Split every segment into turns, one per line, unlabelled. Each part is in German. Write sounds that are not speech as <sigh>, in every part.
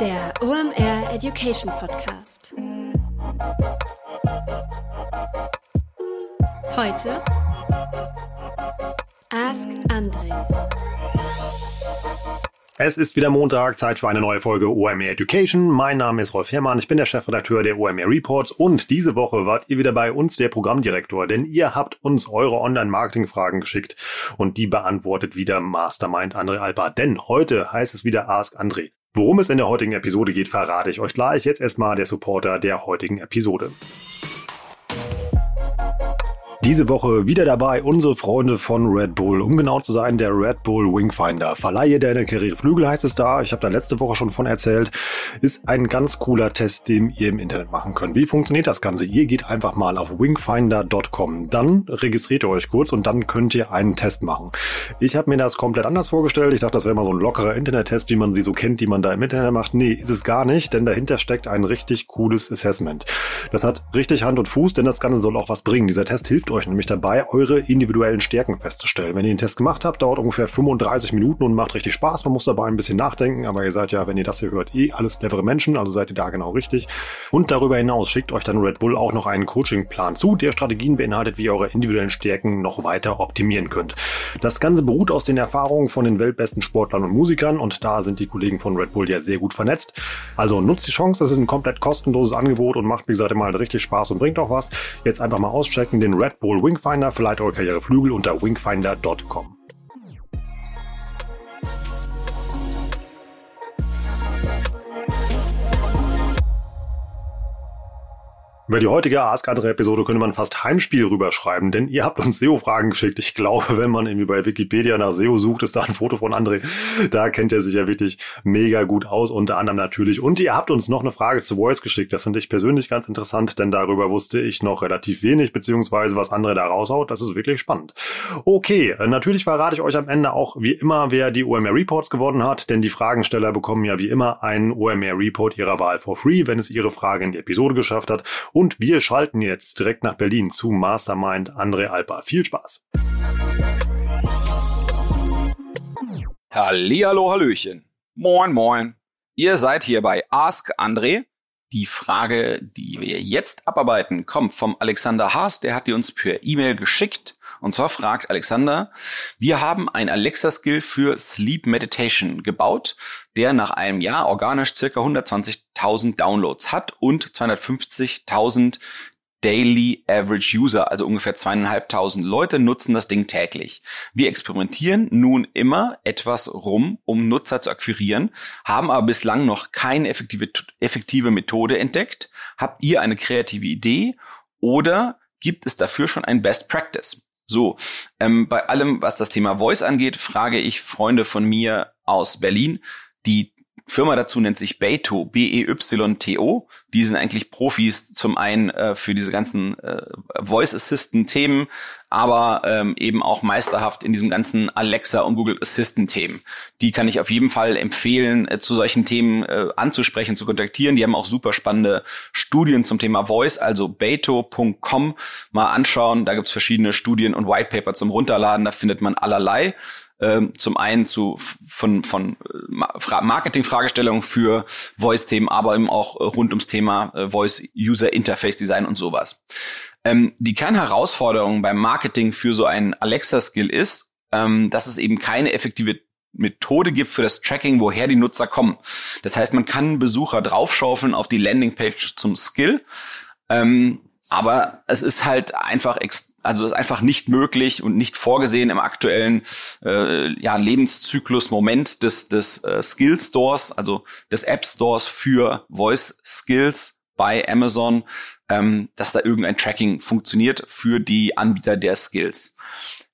Der OMR Education Podcast. Heute Ask Andre.
Es ist wieder Montag, Zeit für eine neue Folge OMR Education. Mein Name ist Rolf Herrmann, ich bin der Chefredakteur der OMR Reports und diese Woche wart ihr wieder bei uns der Programmdirektor, denn ihr habt uns eure Online-Marketing-Fragen geschickt und die beantwortet wieder Mastermind André Alba. Denn heute heißt es wieder Ask André. Worum es in der heutigen Episode geht, verrate ich euch gleich. Jetzt erstmal der Supporter der heutigen Episode. Diese Woche wieder dabei unsere Freunde von Red Bull. Um genau zu sein, der Red Bull Wingfinder. Verleihe deine Karriere Flügel heißt es da. Ich habe da letzte Woche schon von erzählt. Ist ein ganz cooler Test, den ihr im Internet machen könnt. Wie funktioniert das Ganze? Ihr geht einfach mal auf wingfinder.com. Dann registriert ihr euch kurz und dann könnt ihr einen Test machen. Ich habe mir das komplett anders vorgestellt. Ich dachte, das wäre mal so ein lockerer Internet-Test, wie man sie so kennt, die man da im Internet macht. Nee, ist es gar nicht, denn dahinter steckt ein richtig cooles Assessment. Das hat richtig Hand und Fuß, denn das Ganze soll auch was bringen. Dieser Test hilft hilft euch nämlich dabei, eure individuellen Stärken festzustellen. Wenn ihr den Test gemacht habt, dauert ungefähr 35 Minuten und macht richtig Spaß. Man muss dabei ein bisschen nachdenken, aber ihr seid ja, wenn ihr das hier hört, eh alles clevere Menschen, also seid ihr da genau richtig. Und darüber hinaus schickt euch dann Red Bull auch noch einen Coachingplan zu, der Strategien beinhaltet, wie ihr eure individuellen Stärken noch weiter optimieren könnt. Das Ganze beruht aus den Erfahrungen von den weltbesten Sportlern und Musikern und da sind die Kollegen von Red Bull ja sehr gut vernetzt. Also nutzt die Chance, das ist ein komplett kostenloses Angebot und macht, wie gesagt, mal richtig Spaß und bringt auch was. Jetzt einfach mal auschecken, den Red Bull Wingfinder verleiht eure Karriere Flügel unter wingfinder.com. Über die heutige Ask Andre Episode könnte man fast Heimspiel rüberschreiben, denn ihr habt uns SEO-Fragen geschickt. Ich glaube, wenn man irgendwie bei Wikipedia nach SEO sucht, ist da ein Foto von André. Da kennt er sich ja wirklich mega gut aus, unter anderem natürlich. Und ihr habt uns noch eine Frage zu Voice geschickt. Das finde ich persönlich ganz interessant, denn darüber wusste ich noch relativ wenig, beziehungsweise was André da raushaut. Das ist wirklich spannend. Okay, natürlich verrate ich euch am Ende auch wie immer, wer die OMR Reports gewonnen hat, denn die Fragensteller bekommen ja wie immer einen OMR Report ihrer Wahl for free, wenn es ihre Frage in die Episode geschafft hat. Und wir schalten jetzt direkt nach Berlin zu Mastermind André Alpa. Viel Spaß!
Hallihallo, Hallöchen. Moin, moin. Ihr seid hier bei Ask André. Die Frage, die wir jetzt abarbeiten, kommt vom Alexander Haas. Der hat die uns per E-Mail geschickt. Und zwar fragt Alexander, wir haben ein Alexa-Skill für Sleep Meditation gebaut, der nach einem Jahr organisch circa 120.000 Downloads hat und 250.000 Daily Average User, also ungefähr zweieinhalbtausend Leute nutzen das Ding täglich. Wir experimentieren nun immer etwas rum, um Nutzer zu akquirieren, haben aber bislang noch keine effektive, effektive Methode entdeckt. Habt ihr eine kreative Idee oder gibt es dafür schon ein Best Practice? So, ähm, bei allem, was das Thema Voice angeht, frage ich Freunde von mir aus Berlin, die Firma dazu nennt sich Beto, B-E-Y-T-O. Die sind eigentlich Profis zum einen äh, für diese ganzen äh, Voice Assistant Themen, aber ähm, eben auch meisterhaft in diesem ganzen Alexa und Google Assistant Themen. Die kann ich auf jeden Fall empfehlen, äh, zu solchen Themen äh, anzusprechen, zu kontaktieren. Die haben auch super spannende Studien zum Thema Voice, also beto.com mal anschauen. Da gibt's verschiedene Studien und Whitepaper zum Runterladen. Da findet man allerlei ähm, zum einen zu von von äh, Marketing-Fragestellungen für Voice-Themen, aber eben auch äh, rund ums Thema äh, Voice User Interface Design und sowas. Ähm, die Kernherausforderung beim Marketing für so einen Alexa-Skill ist, ähm, dass es eben keine effektive Methode gibt für das Tracking, woher die Nutzer kommen. Das heißt, man kann Besucher draufschaufeln auf die Landingpage zum Skill, ähm, aber es ist halt einfach extrem also das ist einfach nicht möglich und nicht vorgesehen im aktuellen äh, ja, Lebenszyklus-Moment des, des äh, Skill Stores, also des App Stores für Voice Skills bei Amazon, ähm, dass da irgendein Tracking funktioniert für die Anbieter der Skills.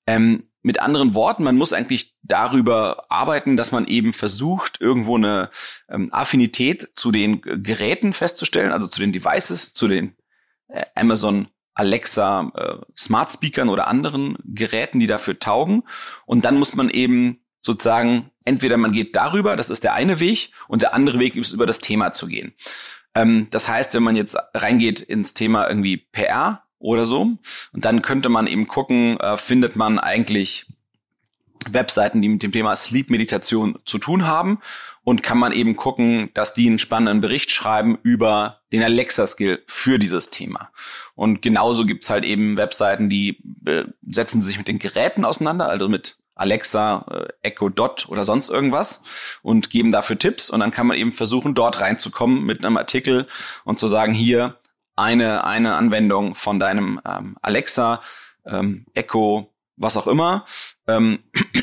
Ähm, mit anderen Worten, man muss eigentlich darüber arbeiten, dass man eben versucht, irgendwo eine ähm, Affinität zu den Geräten festzustellen, also zu den Devices, zu den äh, Amazon Alexa äh, Smart Speakern oder anderen Geräten, die dafür taugen. Und dann muss man eben sozusagen, entweder man geht darüber, das ist der eine Weg, und der andere Weg ist über das Thema zu gehen. Ähm, das heißt, wenn man jetzt reingeht ins Thema irgendwie PR oder so, und dann könnte man eben gucken, äh, findet man eigentlich Webseiten, die mit dem Thema Sleep Meditation zu tun haben und kann man eben gucken, dass die einen spannenden Bericht schreiben über den Alexa-Skill für dieses Thema. Und genauso gibt's halt eben Webseiten, die äh, setzen sich mit den Geräten auseinander, also mit Alexa, äh, Echo Dot oder sonst irgendwas und geben dafür Tipps und dann kann man eben versuchen, dort reinzukommen mit einem Artikel und zu sagen, hier eine, eine Anwendung von deinem ähm, Alexa, ähm, Echo, was auch immer, ähm,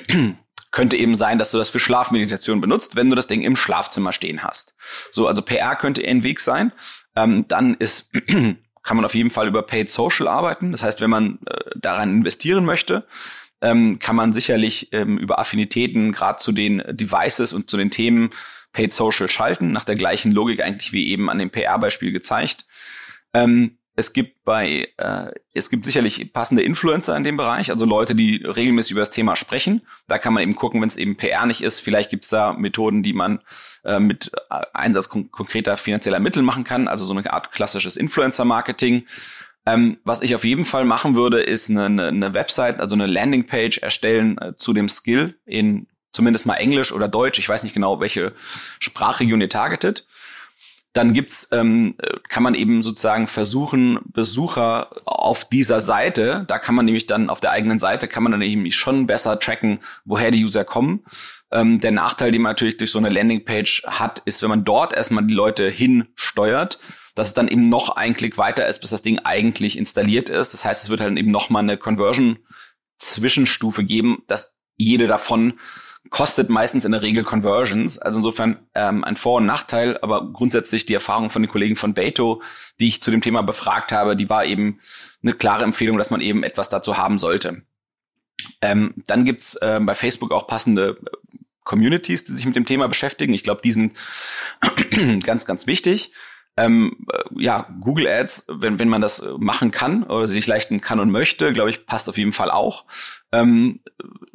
<clears throat> könnte eben sein, dass du das für Schlafmeditation benutzt, wenn du das Ding im Schlafzimmer stehen hast. So, also PR könnte ein Weg sein. Ähm, dann ist <clears throat> kann man auf jeden Fall über Paid Social arbeiten. Das heißt, wenn man äh, daran investieren möchte, ähm, kann man sicherlich ähm, über Affinitäten gerade zu den Devices und zu den Themen Paid Social schalten, nach der gleichen Logik eigentlich wie eben an dem PR-Beispiel gezeigt. Ähm, es gibt bei, äh, es gibt sicherlich passende Influencer in dem Bereich, also Leute, die regelmäßig über das Thema sprechen. Da kann man eben gucken, wenn es eben PR nicht ist. Vielleicht gibt es da Methoden, die man äh, mit Einsatz kon konkreter finanzieller Mittel machen kann, also so eine Art klassisches Influencer-Marketing. Ähm, was ich auf jeden Fall machen würde, ist eine, eine Website, also eine Landingpage erstellen äh, zu dem Skill in zumindest mal Englisch oder Deutsch. Ich weiß nicht genau, welche Sprachregion ihr targetet dann gibt's, ähm, kann man eben sozusagen versuchen, Besucher auf dieser Seite, da kann man nämlich dann auf der eigenen Seite, kann man dann eben schon besser tracken, woher die User kommen. Ähm, der Nachteil, den man natürlich durch so eine Landingpage hat, ist, wenn man dort erstmal die Leute hinsteuert, dass es dann eben noch ein Klick weiter ist, bis das Ding eigentlich installiert ist. Das heißt, es wird halt eben noch mal eine Conversion-Zwischenstufe geben, dass jede davon kostet meistens in der Regel Conversions. Also insofern ähm, ein Vor- und Nachteil, aber grundsätzlich die Erfahrung von den Kollegen von Beto, die ich zu dem Thema befragt habe, die war eben eine klare Empfehlung, dass man eben etwas dazu haben sollte. Ähm, dann gibt's äh, bei Facebook auch passende Communities, die sich mit dem Thema beschäftigen. Ich glaube, die sind <clears throat> ganz, ganz wichtig ähm, äh, ja, Google Ads, wenn, wenn man das äh, machen kann oder sich leisten kann und möchte, glaube ich, passt auf jeden Fall auch. Ähm,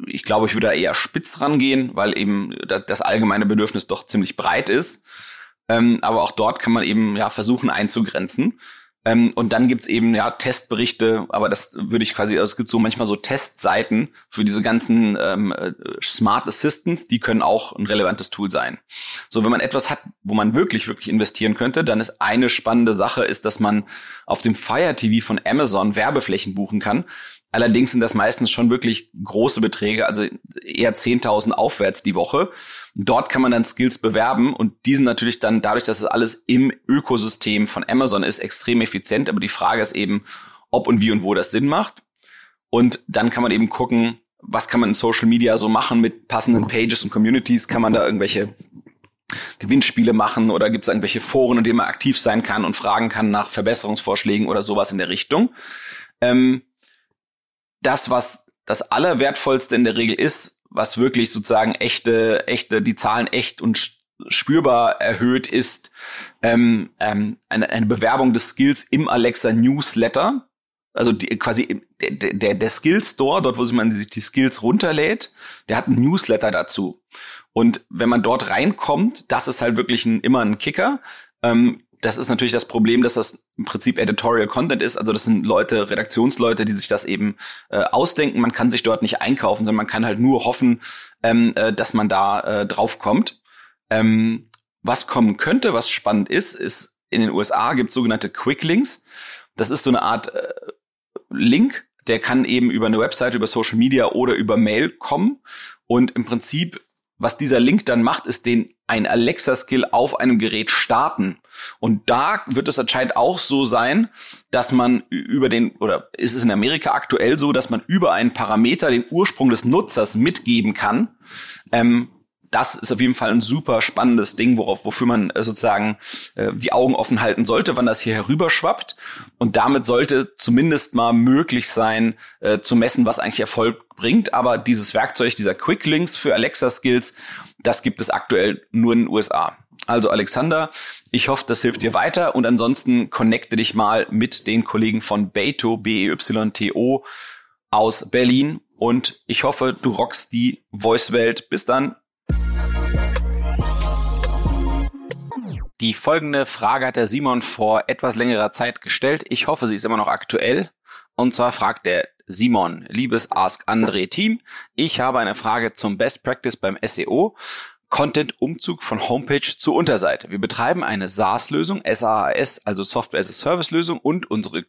ich glaube, ich würde da eher spitz rangehen, weil eben das, allgemeine Bedürfnis doch ziemlich breit ist. Ähm, aber auch dort kann man eben ja versuchen einzugrenzen. Ähm, und dann gibt's eben ja Testberichte, aber das würde ich quasi, also es gibt so manchmal so Testseiten für diese ganzen ähm, äh, Smart Assistants, die können auch ein relevantes Tool sein. So, wenn man etwas hat, wo man wirklich, wirklich investieren könnte, dann ist eine spannende Sache, ist, dass man auf dem Fire TV von Amazon Werbeflächen buchen kann. Allerdings sind das meistens schon wirklich große Beträge, also eher 10.000 aufwärts die Woche. Dort kann man dann Skills bewerben und die sind natürlich dann dadurch, dass es alles im Ökosystem von Amazon ist, extrem effizient. Aber die Frage ist eben, ob und wie und wo das Sinn macht. Und dann kann man eben gucken, was kann man in Social Media so machen mit passenden Pages und Communities? Kann man da irgendwelche Gewinnspiele machen oder gibt es irgendwelche Foren, in denen man aktiv sein kann und fragen kann nach Verbesserungsvorschlägen oder sowas in der Richtung? Ähm, das, was das Allerwertvollste in der Regel ist, was wirklich sozusagen echte, echte, die Zahlen echt und spürbar erhöht, ist ähm, ähm, eine, eine Bewerbung des Skills im Alexa Newsletter. Also die, quasi der, der, der Skill Store, dort wo man sich die Skills runterlädt, der hat einen Newsletter dazu. Und wenn man dort reinkommt, das ist halt wirklich ein, immer ein Kicker. Ähm, das ist natürlich das Problem, dass das im Prinzip Editorial Content ist. Also das sind Leute, Redaktionsleute, die sich das eben äh, ausdenken. Man kann sich dort nicht einkaufen, sondern man kann halt nur hoffen, ähm, äh, dass man da äh, drauf kommt. Ähm, was kommen könnte, was spannend ist, ist in den USA gibt es sogenannte Quick Links. Das ist so eine Art äh, Link, der kann eben über eine Website, über Social Media oder über Mail kommen. Und im Prinzip was dieser Link dann macht, ist den ein Alexa-Skill auf einem Gerät starten. Und da wird es anscheinend auch so sein, dass man über den, oder ist es in Amerika aktuell so, dass man über einen Parameter den Ursprung des Nutzers mitgeben kann. Ähm, das ist auf jeden Fall ein super spannendes Ding, worauf, wofür man äh, sozusagen äh, die Augen offen halten sollte, wann das hier herüberschwappt. Und damit sollte zumindest mal möglich sein, äh, zu messen, was eigentlich Erfolg bringt. Aber dieses Werkzeug, dieser Quick Links für Alexa Skills, das gibt es aktuell nur in den USA. Also Alexander, ich hoffe, das hilft dir weiter und ansonsten connecte dich mal mit den Kollegen von Beto, B-E-Y-T-O aus Berlin und ich hoffe, du rockst die Voice-Welt. Bis dann. Die folgende Frage hat der Simon vor etwas längerer Zeit gestellt. Ich hoffe, sie ist immer noch aktuell. Und zwar fragt er, Simon, liebes Ask Andre Team. Ich habe eine Frage zum Best Practice beim SEO. Content-Umzug von Homepage zur Unterseite. Wir betreiben eine SaaS-Lösung, SaaS, also Software as a Service-Lösung und unsere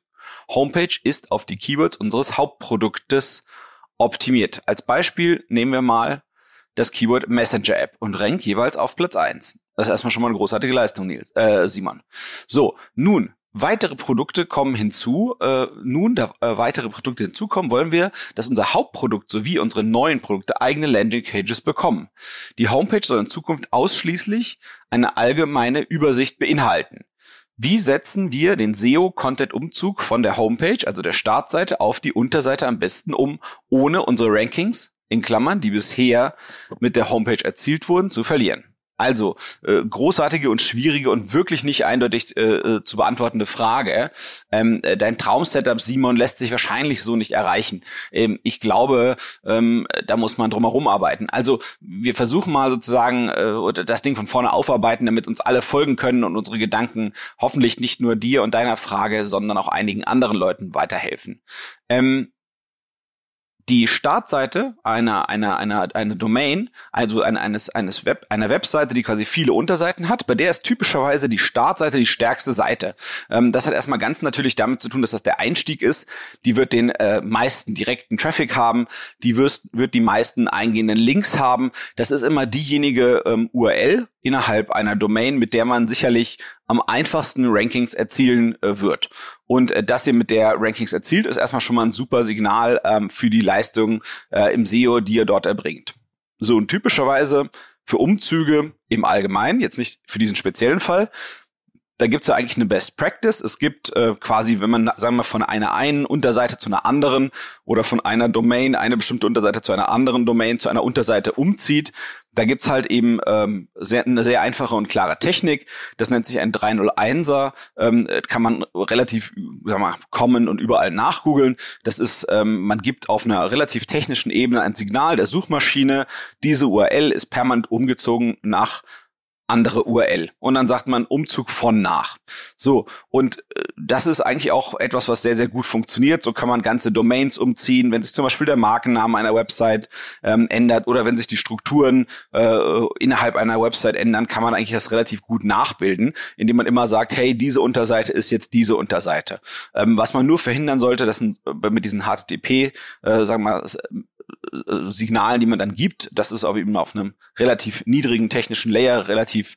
Homepage ist auf die Keywords unseres Hauptproduktes optimiert. Als Beispiel nehmen wir mal das Keyword Messenger App und rank jeweils auf Platz eins. Das ist erstmal schon mal eine großartige Leistung, Nils, äh, Simon. So, nun, weitere Produkte kommen hinzu. Äh, nun, da äh, weitere Produkte hinzukommen, wollen wir, dass unser Hauptprodukt sowie unsere neuen Produkte eigene Landing Pages bekommen. Die Homepage soll in Zukunft ausschließlich eine allgemeine Übersicht beinhalten. Wie setzen wir den SEO-Content-Umzug von der Homepage, also der Startseite, auf die Unterseite am besten um, ohne unsere Rankings, in Klammern, die bisher mit der Homepage erzielt wurden, zu verlieren? Also, äh, großartige und schwierige und wirklich nicht eindeutig äh, äh, zu beantwortende Frage. Ähm, äh, dein Traum-Setup, Simon, lässt sich wahrscheinlich so nicht erreichen. Ähm, ich glaube, ähm, da muss man drum herum arbeiten. Also, wir versuchen mal sozusagen äh, das Ding von vorne aufarbeiten, damit uns alle folgen können und unsere Gedanken hoffentlich nicht nur dir und deiner Frage, sondern auch einigen anderen Leuten weiterhelfen. Ähm, die Startseite einer, einer, einer, einer Domain, also eines, eines Web, einer Webseite, die quasi viele Unterseiten hat, bei der ist typischerweise die Startseite die stärkste Seite. Ähm, das hat erstmal ganz natürlich damit zu tun, dass das der Einstieg ist. Die wird den äh, meisten direkten Traffic haben, die wirst, wird die meisten eingehenden Links haben. Das ist immer diejenige ähm, URL innerhalb einer Domain, mit der man sicherlich am einfachsten Rankings erzielen äh, wird. Und äh, dass ihr mit der Rankings erzielt, ist erstmal schon mal ein super Signal ähm, für die Leistung äh, im SEO, die ihr dort erbringt. So, und typischerweise für Umzüge im Allgemeinen, jetzt nicht für diesen speziellen Fall, da gibt's ja eigentlich eine Best Practice. Es gibt äh, quasi, wenn man, sagen wir, von einer einen Unterseite zu einer anderen oder von einer Domain eine bestimmte Unterseite zu einer anderen Domain zu einer Unterseite umzieht, da gibt's halt eben ähm, sehr, eine sehr einfache und klare Technik. Das nennt sich ein 301er. Ähm, kann man relativ, sag mal, kommen und überall nachgoogeln. Das ist, ähm, man gibt auf einer relativ technischen Ebene ein Signal der Suchmaschine. Diese URL ist permanent umgezogen nach andere URL. Und dann sagt man Umzug von nach. So, und äh, das ist eigentlich auch etwas, was sehr, sehr gut funktioniert. So kann man ganze Domains umziehen, wenn sich zum Beispiel der Markenname einer Website ähm, ändert oder wenn sich die Strukturen äh, innerhalb einer Website ändern, kann man eigentlich das relativ gut nachbilden, indem man immer sagt, hey, diese Unterseite ist jetzt diese Unterseite. Ähm, was man nur verhindern sollte, das sind äh, mit diesen HTTP, äh, sagen wir mal, Signalen, die man dann gibt, das ist auch eben auf einem relativ niedrigen technischen Layer, relativ,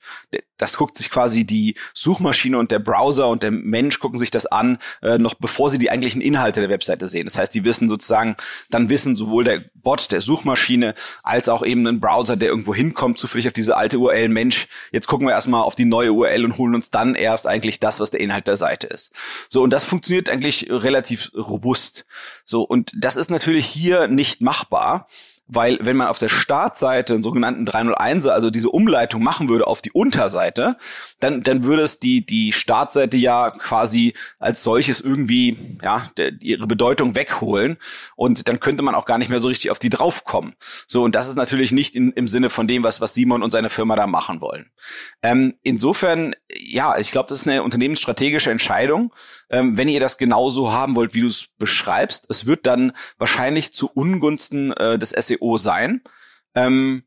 das guckt sich quasi die Suchmaschine und der Browser und der Mensch gucken sich das an, äh, noch bevor sie die eigentlichen Inhalte der Webseite sehen. Das heißt, die wissen sozusagen, dann wissen sowohl der Bot der Suchmaschine als auch eben ein Browser, der irgendwo hinkommt, zufällig auf diese alte URL, Mensch, jetzt gucken wir erstmal auf die neue URL und holen uns dann erst eigentlich das, was der Inhalt der Seite ist. So, und das funktioniert eigentlich relativ robust. So, und das ist natürlich hier nicht machbar weil wenn man auf der Startseite einen sogenannten 301er, also diese Umleitung machen würde auf die Unterseite, dann, dann würde es die, die Startseite ja quasi als solches irgendwie, ja, der, ihre Bedeutung wegholen und dann könnte man auch gar nicht mehr so richtig auf die draufkommen. So, und das ist natürlich nicht in, im Sinne von dem, was, was Simon und seine Firma da machen wollen. Ähm, insofern, ja, ich glaube, das ist eine unternehmensstrategische Entscheidung. Ähm, wenn ihr das genauso haben wollt, wie du es beschreibst, es wird dann wahrscheinlich zu Ungunsten äh, des SEO SEO sein. Ähm,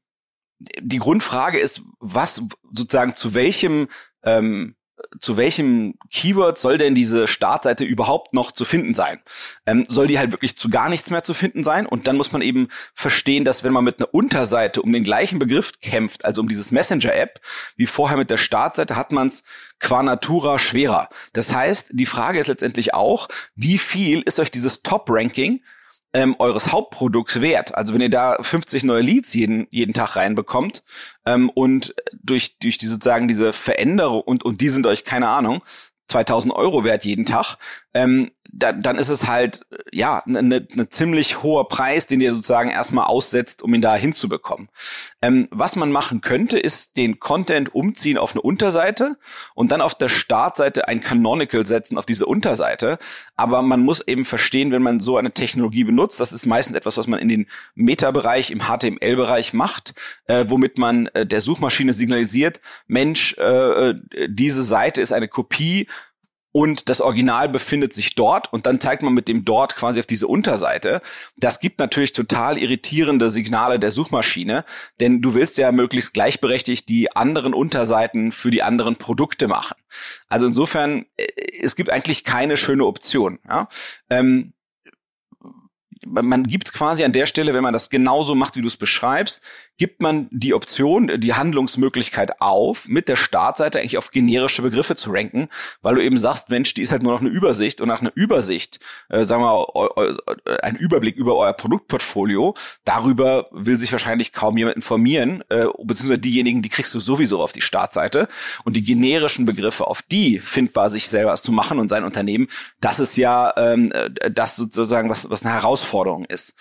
die Grundfrage ist, was sozusagen zu welchem ähm, zu welchem Keyword soll denn diese Startseite überhaupt noch zu finden sein? Ähm, soll die halt wirklich zu gar nichts mehr zu finden sein? Und dann muss man eben verstehen, dass wenn man mit einer Unterseite um den gleichen Begriff kämpft, also um dieses Messenger-App, wie vorher mit der Startseite, hat man es qua natura schwerer. Das heißt, die Frage ist letztendlich auch, wie viel ist euch dieses Top-Ranking ähm, eures Hauptprodukts wert. Also wenn ihr da 50 neue Leads jeden, jeden Tag reinbekommt ähm, und durch, durch die sozusagen diese Veränderung und, und die sind euch, keine Ahnung, 2000 Euro wert jeden Tag, ähm, da, dann ist es halt ja eine ne, ne ziemlich hoher Preis, den ihr sozusagen erstmal aussetzt, um ihn da hinzubekommen. Ähm, was man machen könnte, ist den Content umziehen auf eine Unterseite und dann auf der Startseite ein Canonical setzen auf diese Unterseite. Aber man muss eben verstehen, wenn man so eine Technologie benutzt, das ist meistens etwas, was man in den Meta-Bereich, im HTML-Bereich macht, äh, womit man äh, der Suchmaschine signalisiert, Mensch, äh, äh diese Seite ist eine Kopie und das Original befindet sich dort und dann zeigt man mit dem dort quasi auf diese Unterseite. Das gibt natürlich total irritierende Signale der Suchmaschine, denn du willst ja möglichst gleichberechtigt die anderen Unterseiten für die anderen Produkte machen. Also insofern, äh, es gibt eigentlich keine schöne Option. Ja? Ähm, man gibt quasi an der Stelle, wenn man das genauso macht, wie du es beschreibst, gibt man die Option, die Handlungsmöglichkeit auf, mit der Startseite eigentlich auf generische Begriffe zu ranken, weil du eben sagst, Mensch, die ist halt nur noch eine Übersicht und nach einer Übersicht, äh, sagen wir mal, ein Überblick über euer Produktportfolio, darüber will sich wahrscheinlich kaum jemand informieren, äh, beziehungsweise diejenigen, die kriegst du sowieso auf die Startseite und die generischen Begriffe, auf die findbar sich selber zu machen und sein Unternehmen, das ist ja ähm, das sozusagen, was, was eine Herausforderung ist.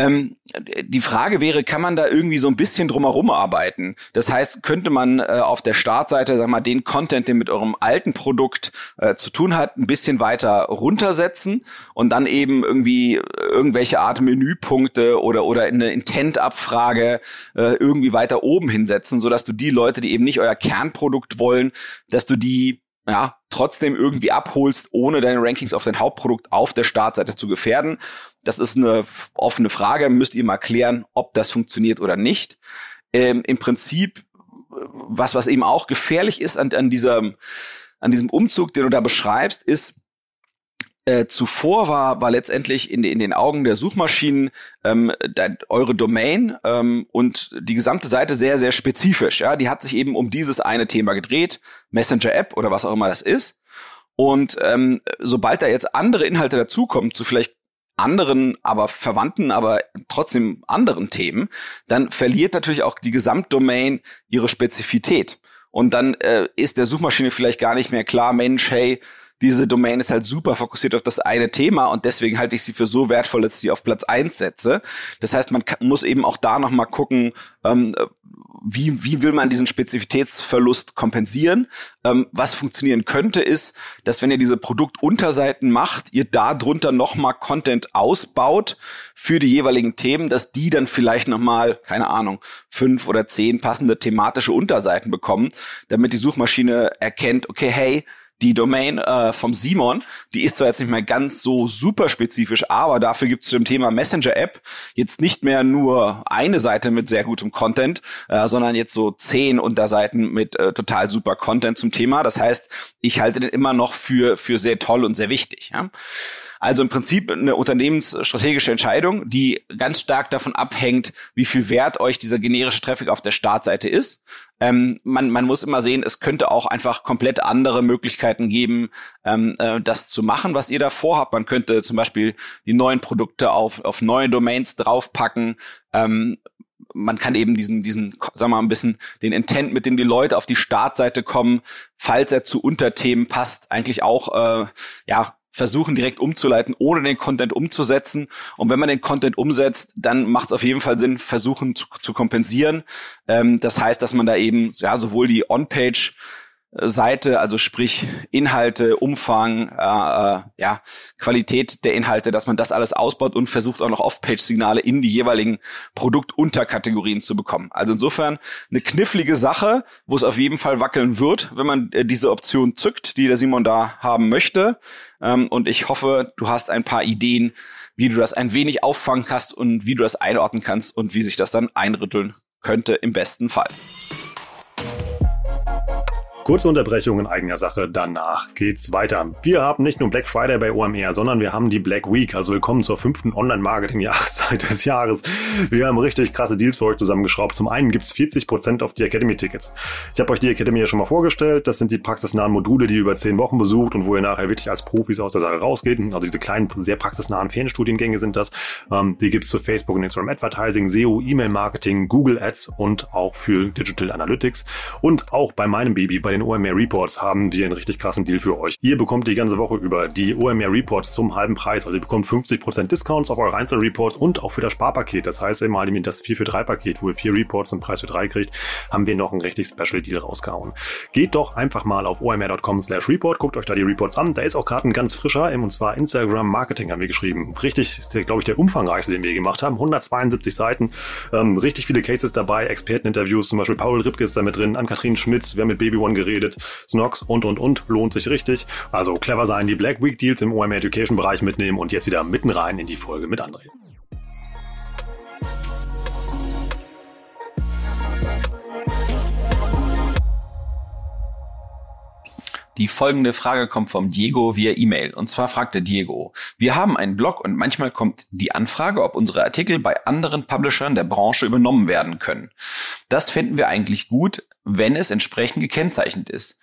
Ähm, die Frage wäre, kann man da irgendwie so ein bisschen drumherum arbeiten? Das heißt, könnte man äh, auf der Startseite, sag mal, den Content, den mit eurem alten Produkt äh, zu tun hat, ein bisschen weiter runtersetzen und dann eben irgendwie irgendwelche Art Menüpunkte oder oder eine Intent-Abfrage äh, irgendwie weiter oben hinsetzen, sodass du die Leute, die eben nicht euer Kernprodukt wollen, dass du die ja, trotzdem irgendwie abholst, ohne deine Rankings auf dein Hauptprodukt auf der Startseite zu gefährden. Das ist eine offene Frage, müsst ihr mal klären, ob das funktioniert oder nicht. Ähm, Im Prinzip, was, was eben auch gefährlich ist an, an, diesem, an diesem Umzug, den du da beschreibst, ist, äh, zuvor war, war letztendlich in, in den Augen der Suchmaschinen ähm, de, eure Domain ähm, und die gesamte Seite sehr, sehr spezifisch. Ja, Die hat sich eben um dieses eine Thema gedreht, Messenger-App oder was auch immer das ist. Und ähm, sobald da jetzt andere Inhalte dazukommen, zu vielleicht anderen, aber verwandten, aber trotzdem anderen Themen, dann verliert natürlich auch die Gesamtdomain ihre Spezifität. Und dann äh, ist der Suchmaschine vielleicht gar nicht mehr klar, Mensch, hey, diese Domain ist halt super fokussiert auf das eine Thema und deswegen halte ich sie für so wertvoll, dass ich sie auf Platz eins setze. Das heißt, man muss eben auch da nochmal gucken, ähm, wie, wie will man diesen Spezifitätsverlust kompensieren? Ähm, was funktionieren könnte, ist, dass wenn ihr diese Produktunterseiten macht, ihr da drunter nochmal Content ausbaut für die jeweiligen Themen, dass die dann vielleicht nochmal, keine Ahnung, fünf oder zehn passende thematische Unterseiten bekommen, damit die Suchmaschine erkennt, okay, hey, die Domain äh, vom Simon, die ist zwar jetzt nicht mehr ganz so super spezifisch, aber dafür gibt es zu dem Thema Messenger-App jetzt nicht mehr nur eine Seite mit sehr gutem Content, äh, sondern jetzt so zehn Unterseiten mit äh, total super Content zum Thema. Das heißt, ich halte den immer noch für, für sehr toll und sehr wichtig. Ja? Also im Prinzip eine unternehmensstrategische Entscheidung, die ganz stark davon abhängt, wie viel wert euch dieser generische Traffic auf der Startseite ist. Ähm, man, man muss immer sehen, es könnte auch einfach komplett andere Möglichkeiten geben, ähm, äh, das zu machen, was ihr da vorhabt. Man könnte zum Beispiel die neuen Produkte auf, auf neue Domains draufpacken. Ähm, man kann eben diesen, diesen, sagen wir mal, ein bisschen den Intent, mit dem die Leute auf die Startseite kommen, falls er zu Unterthemen passt, eigentlich auch äh, ja versuchen direkt umzuleiten, ohne den Content umzusetzen. Und wenn man den Content umsetzt, dann macht es auf jeden Fall Sinn, versuchen zu, zu kompensieren. Ähm, das heißt, dass man da eben ja sowohl die On-Page Seite, also sprich Inhalte, Umfang, äh, äh, ja, Qualität der Inhalte, dass man das alles ausbaut und versucht auch noch Off-Page-Signale in die jeweiligen Produktunterkategorien zu bekommen. Also insofern eine knifflige Sache, wo es auf jeden Fall wackeln wird, wenn man äh, diese Option zückt, die der Simon da haben möchte. Ähm, und ich hoffe, du hast ein paar Ideen, wie du das ein wenig auffangen kannst und wie du das einordnen kannst und wie sich das dann einrütteln könnte im besten Fall.
Kurze Unterbrechung in eigener Sache, danach geht's weiter. Wir haben nicht nur Black Friday bei OMR, sondern wir haben die Black Week, also willkommen zur fünften Online-Marketing-Jahreszeit <laughs> des Jahres. Wir haben richtig krasse Deals für euch zusammengeschraubt. Zum einen gibt's 40% auf die Academy-Tickets. Ich habe euch die Academy ja schon mal vorgestellt. Das sind die praxisnahen Module, die ihr über zehn Wochen besucht und wo ihr nachher wirklich als Profis aus der Sache rausgeht. Also diese kleinen, sehr praxisnahen Ferienstudiengänge sind das. Ähm, die gibt's zu Facebook und Instagram Advertising, SEO, E-Mail-Marketing, Google Ads und auch für Digital Analytics. Und auch bei meinem Baby, bei den den OMR Reports haben wir einen richtig krassen Deal für euch. Ihr bekommt die ganze Woche über die OMR Reports zum halben Preis. Also ihr bekommt 50% Discounts auf eure einzelnen Reports und auch für das Sparpaket. Das heißt, immer das 4 für 3 Paket, wo ihr vier Reports und Preis für drei kriegt, haben wir noch einen richtig Special Deal rausgehauen. Geht doch einfach mal auf omr.com slash report, guckt euch da die Reports an. Da ist auch gerade ein ganz frischer, und zwar Instagram Marketing haben wir geschrieben. Richtig, glaube ich, der umfangreichste, den wir gemacht haben. 172 Seiten, ähm, richtig viele Cases dabei, Experteninterviews, zum Beispiel Paul Ripke ist da mit drin, an Kathrin Schmitz, wir haben mit Baby One geredet, geredet. Snox und und und lohnt sich richtig. Also clever sein, die Black Week Deals im OMR Education Bereich mitnehmen und jetzt wieder mitten rein in die Folge mit André.
Die folgende Frage kommt vom Diego via E-Mail. Und zwar fragt der Diego, wir haben einen Blog und manchmal kommt die Anfrage, ob unsere Artikel bei anderen Publishern der Branche übernommen werden können. Das finden wir eigentlich gut, wenn es entsprechend gekennzeichnet ist.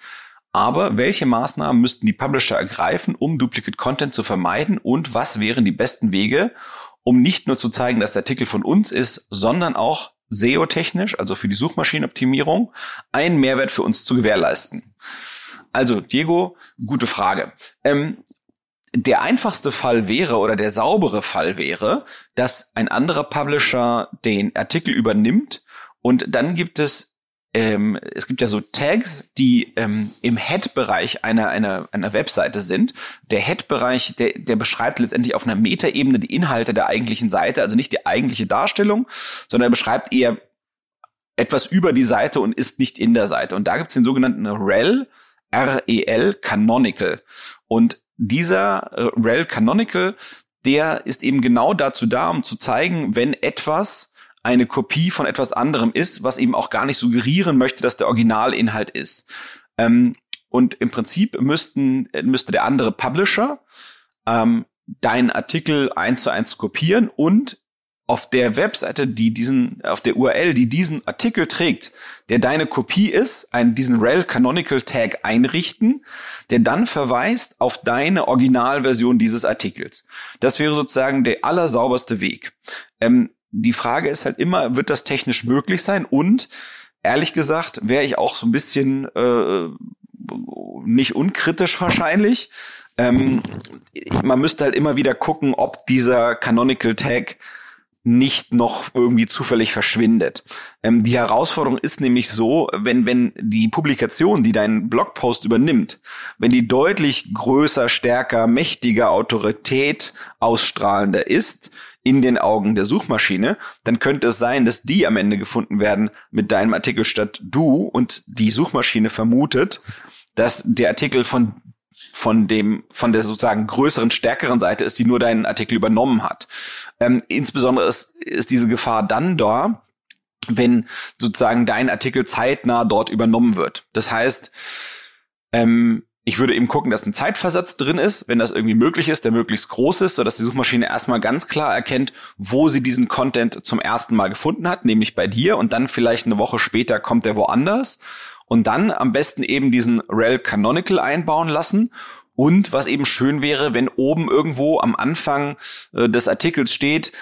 Aber welche Maßnahmen müssten die Publisher ergreifen, um Duplicate Content zu vermeiden und was wären die besten Wege, um nicht nur zu zeigen, dass der Artikel von uns ist, sondern auch SEO-technisch, also für die Suchmaschinenoptimierung, einen Mehrwert für uns zu gewährleisten? Also, Diego, gute Frage. Ähm, der einfachste Fall wäre oder der saubere Fall wäre, dass ein anderer Publisher den Artikel übernimmt und dann gibt es ähm, es gibt ja so Tags, die ähm, im Head-Bereich einer, einer, einer Webseite sind. Der Head-Bereich, der, der beschreibt letztendlich auf einer Metaebene die Inhalte der eigentlichen Seite, also nicht die eigentliche Darstellung, sondern er beschreibt eher etwas über die Seite und ist nicht in der Seite. Und da gibt es den sogenannten REL, REL Canonical. Und dieser äh, REL Canonical, der ist eben genau dazu da, um zu zeigen, wenn etwas eine Kopie von etwas anderem ist, was eben auch gar nicht suggerieren möchte, dass der Originalinhalt ist. Ähm, und im Prinzip müssten, müsste der andere Publisher ähm, deinen Artikel eins zu eins kopieren und auf der Webseite, die diesen, auf der URL, die diesen Artikel trägt, der deine Kopie ist, einen, diesen rel Canonical Tag einrichten, der dann verweist auf deine Originalversion dieses Artikels. Das wäre sozusagen der allersauberste Weg. Ähm, die Frage ist halt immer, wird das technisch möglich sein? Und ehrlich gesagt, wäre ich auch so ein bisschen äh, nicht unkritisch wahrscheinlich. Ähm, man müsste halt immer wieder gucken, ob dieser Canonical Tag nicht noch irgendwie zufällig verschwindet. Ähm, die Herausforderung ist nämlich so, wenn, wenn die Publikation, die deinen Blogpost übernimmt, wenn die deutlich größer, stärker, mächtiger Autorität ausstrahlender ist, in den Augen der Suchmaschine, dann könnte es sein, dass die am Ende gefunden werden mit deinem Artikel statt du und die Suchmaschine vermutet, dass der Artikel von von dem, von der sozusagen größeren, stärkeren Seite ist, die nur deinen Artikel übernommen hat. Ähm, insbesondere ist, ist diese Gefahr dann da, wenn sozusagen dein Artikel zeitnah dort übernommen wird. Das heißt, ähm, ich würde eben gucken, dass ein Zeitversatz drin ist, wenn das irgendwie möglich ist, der möglichst groß ist, sodass die Suchmaschine erstmal ganz klar erkennt, wo sie diesen Content zum ersten Mal gefunden hat, nämlich bei dir. Und dann vielleicht eine Woche später kommt er woanders. Und dann am besten eben diesen rel Canonical einbauen lassen. Und was eben schön wäre, wenn oben irgendwo am Anfang äh, des Artikels steht,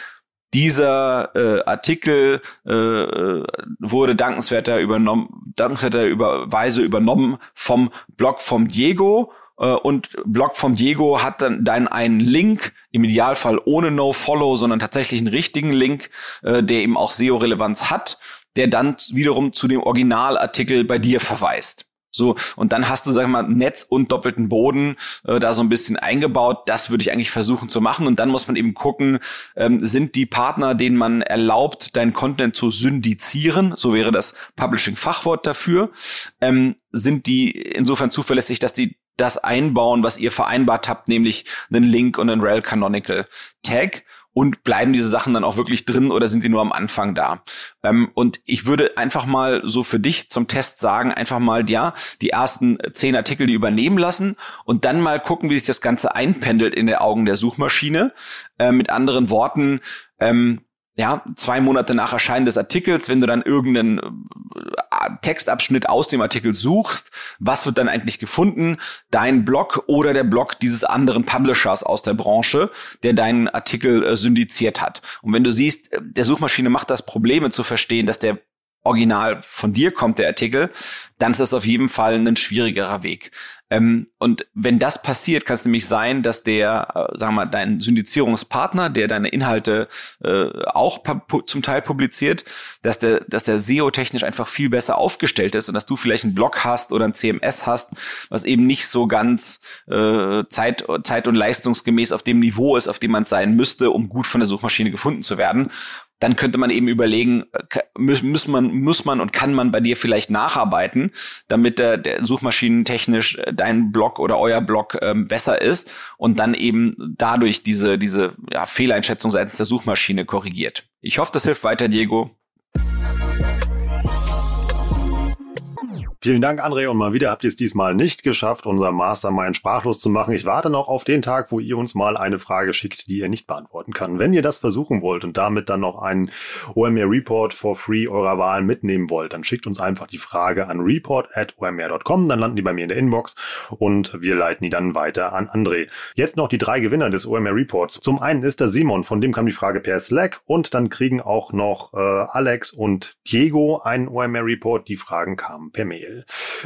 dieser äh, Artikel äh, wurde dankenswerter übernommen, dankenswerter Überweise übernommen vom Blog vom Diego äh, und Blog vom Diego hat dann, dann einen Link, im Idealfall ohne No-Follow, sondern tatsächlich einen richtigen Link, äh, der eben auch SEO-Relevanz hat der dann wiederum zu dem Originalartikel bei dir verweist. So, und dann hast du, sag ich mal, Netz und doppelten Boden äh, da so ein bisschen eingebaut. Das würde ich eigentlich versuchen zu machen. Und dann muss man eben gucken, ähm, sind die Partner, denen man erlaubt, deinen Content zu syndizieren, so wäre das Publishing-Fachwort dafür, ähm, sind die insofern zuverlässig, dass die das einbauen, was ihr vereinbart habt, nämlich einen Link und einen rel Canonical Tag und bleiben diese Sachen dann auch wirklich drin oder sind die nur am Anfang da? Ähm, und ich würde einfach mal so für dich zum Test sagen, einfach mal, ja, die ersten zehn Artikel, die übernehmen lassen und dann mal gucken, wie sich das Ganze einpendelt in den Augen der Suchmaschine. Äh, mit anderen Worten, ähm, ja, zwei Monate nach Erscheinen des Artikels, wenn du dann irgendeinen äh, Textabschnitt aus dem Artikel suchst, was wird dann eigentlich gefunden? Dein Blog oder der Blog dieses anderen Publishers aus der Branche, der deinen Artikel äh, syndiziert hat. Und wenn du siehst, äh, der Suchmaschine macht das Probleme zu verstehen, dass der original von dir kommt, der Artikel, dann ist das auf jeden Fall ein schwierigerer Weg. Ähm, und wenn das passiert, kann es nämlich sein, dass der, äh, sagen wir mal, dein Syndizierungspartner, der deine Inhalte äh, auch zum Teil publiziert, dass der, dass der SEO-technisch einfach viel besser aufgestellt ist und dass du vielleicht einen Blog hast oder ein CMS hast, was eben nicht so ganz äh, zeit, zeit- und leistungsgemäß auf dem Niveau ist, auf dem man sein müsste, um gut von der Suchmaschine gefunden zu werden. Dann könnte man eben überlegen, äh, muss, muss man, muss man und kann man bei dir vielleicht nacharbeiten, damit der, der suchmaschinentechnisch äh, dein Blog oder euer Blog ähm, besser ist und dann eben dadurch diese, diese ja, Fehleinschätzung seitens der Suchmaschine korrigiert. Ich hoffe, das hilft weiter, Diego.
Vielen Dank, André. Und mal wieder habt ihr es diesmal nicht geschafft, unser Mastermind sprachlos zu machen. Ich warte noch auf den Tag, wo ihr uns mal eine Frage schickt, die ihr nicht beantworten kann. Wenn ihr das versuchen wollt und damit dann noch einen OMR Report for free eurer Wahl mitnehmen wollt, dann schickt uns einfach die Frage an report at omr.com. Dann landen die bei mir in der Inbox und wir leiten die dann weiter an André. Jetzt noch die drei Gewinner des OMR Reports. Zum einen ist der Simon, von dem kam die Frage per Slack und dann kriegen auch noch äh, Alex und Diego einen OMR Report. Die Fragen kamen per Mail.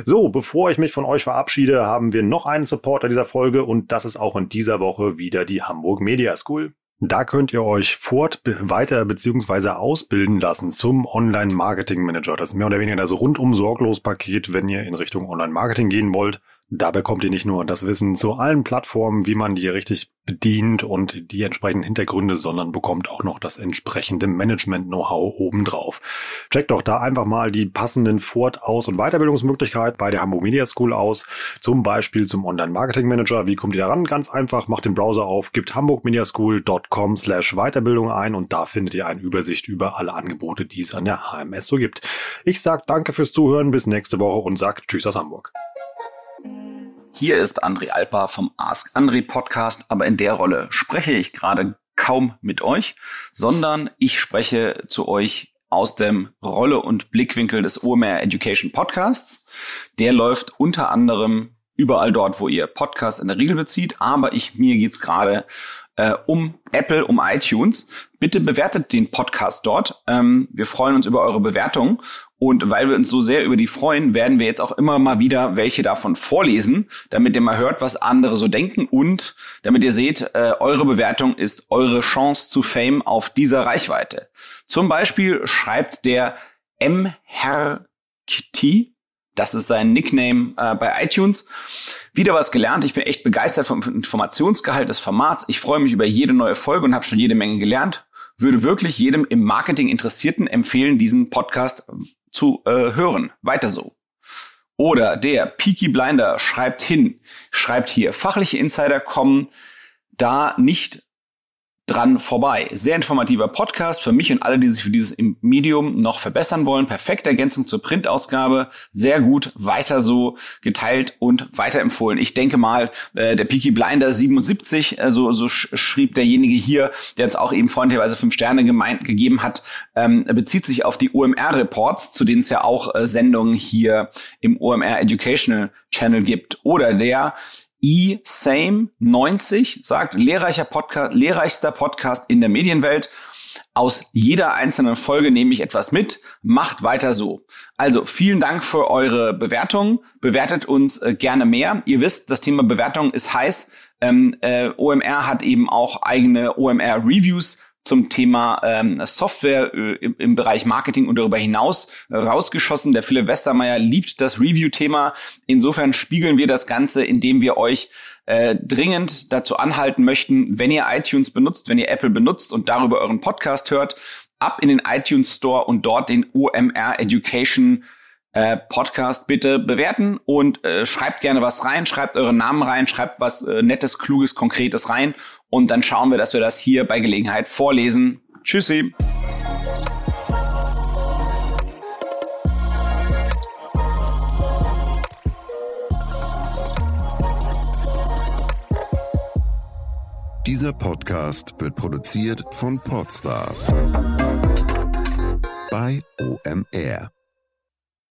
So, bevor ich mich von euch verabschiede, haben wir noch einen Supporter dieser Folge und das ist auch in dieser Woche wieder die Hamburg Media School. Da könnt ihr euch fort, weiter beziehungsweise ausbilden lassen zum Online-Marketing-Manager. Das ist mehr oder weniger das rundum sorglos Paket, wenn ihr in Richtung Online-Marketing gehen wollt. Da bekommt ihr nicht nur das Wissen zu allen Plattformen, wie man die richtig bedient und die entsprechenden Hintergründe, sondern bekommt auch noch das entsprechende Management-Know-how obendrauf. Checkt doch da einfach mal die passenden Fort-, Aus- und Weiterbildungsmöglichkeiten bei der Hamburg Media School aus. Zum Beispiel zum Online-Marketing-Manager. Wie kommt ihr daran? Ganz einfach, macht den Browser auf, gibt hamburgmediaschool.com slash Weiterbildung ein und da findet ihr eine Übersicht über alle Angebote, die es an der HMS so gibt. Ich sag danke fürs Zuhören, bis nächste Woche und sag Tschüss aus Hamburg.
Hier ist André Alpa vom Ask André Podcast, aber in der Rolle spreche ich gerade kaum mit euch, sondern ich spreche zu euch aus dem Rolle und Blickwinkel des OMR Education Podcasts. Der läuft unter anderem überall dort, wo ihr Podcasts in der Regel bezieht, aber ich, mir geht's gerade äh, um Apple, um iTunes. Bitte bewertet den Podcast dort. Ähm, wir freuen uns über eure Bewertung. Und weil wir uns so sehr über die freuen, werden wir jetzt auch immer mal wieder welche davon vorlesen, damit ihr mal hört, was andere so denken und damit ihr seht, äh, eure Bewertung ist eure Chance zu Fame auf dieser Reichweite. Zum Beispiel schreibt der M. Herr Kitty, das ist sein Nickname äh, bei iTunes. Wieder was gelernt. Ich bin echt begeistert vom Informationsgehalt des Formats. Ich freue mich über jede neue Folge und habe schon jede Menge gelernt. Würde wirklich jedem im Marketing Interessierten empfehlen, diesen Podcast zu äh, hören. Weiter so. Oder der Peaky Blinder schreibt hin, schreibt hier, fachliche Insider kommen da nicht dran vorbei. Sehr informativer Podcast für mich und alle, die sich für dieses Medium noch verbessern wollen. Perfekte Ergänzung zur Printausgabe. Sehr gut. Weiter so geteilt und weiterempfohlen. Ich denke mal, äh, der Peaky Blinder 77, äh, so, so schrieb derjenige hier, der uns auch eben freundlicherweise fünf Sterne gemeint, gegeben hat, ähm, bezieht sich auf die OMR-Reports, zu denen es ja auch äh, Sendungen hier im OMR Educational Channel gibt. Oder der eSame90 sagt, lehrreicher Podcast, lehrreichster Podcast in der Medienwelt. Aus jeder einzelnen Folge nehme ich etwas mit. Macht weiter so. Also vielen Dank für eure Bewertung. Bewertet uns äh, gerne mehr. Ihr wisst, das Thema Bewertung ist heiß. Ähm, äh, OMR hat eben auch eigene OMR Reviews zum Thema ähm, Software äh, im, im, Bereich Marketing und darüber hinaus äh, rausgeschossen. Der Philipp Westermeier liebt das Review-Thema. Insofern spiegeln wir das Ganze, indem wir euch äh, dringend dazu anhalten möchten, wenn ihr iTunes benutzt, wenn ihr Apple benutzt und darüber euren Podcast hört, ab in den iTunes Store und dort den OMR Education äh, Podcast bitte bewerten und äh, schreibt gerne was rein, schreibt euren Namen rein, schreibt was äh, Nettes, Kluges, Konkretes rein und dann schauen wir, dass wir das hier bei Gelegenheit vorlesen. Tschüssi!
Dieser Podcast wird produziert von Podstars bei OMR.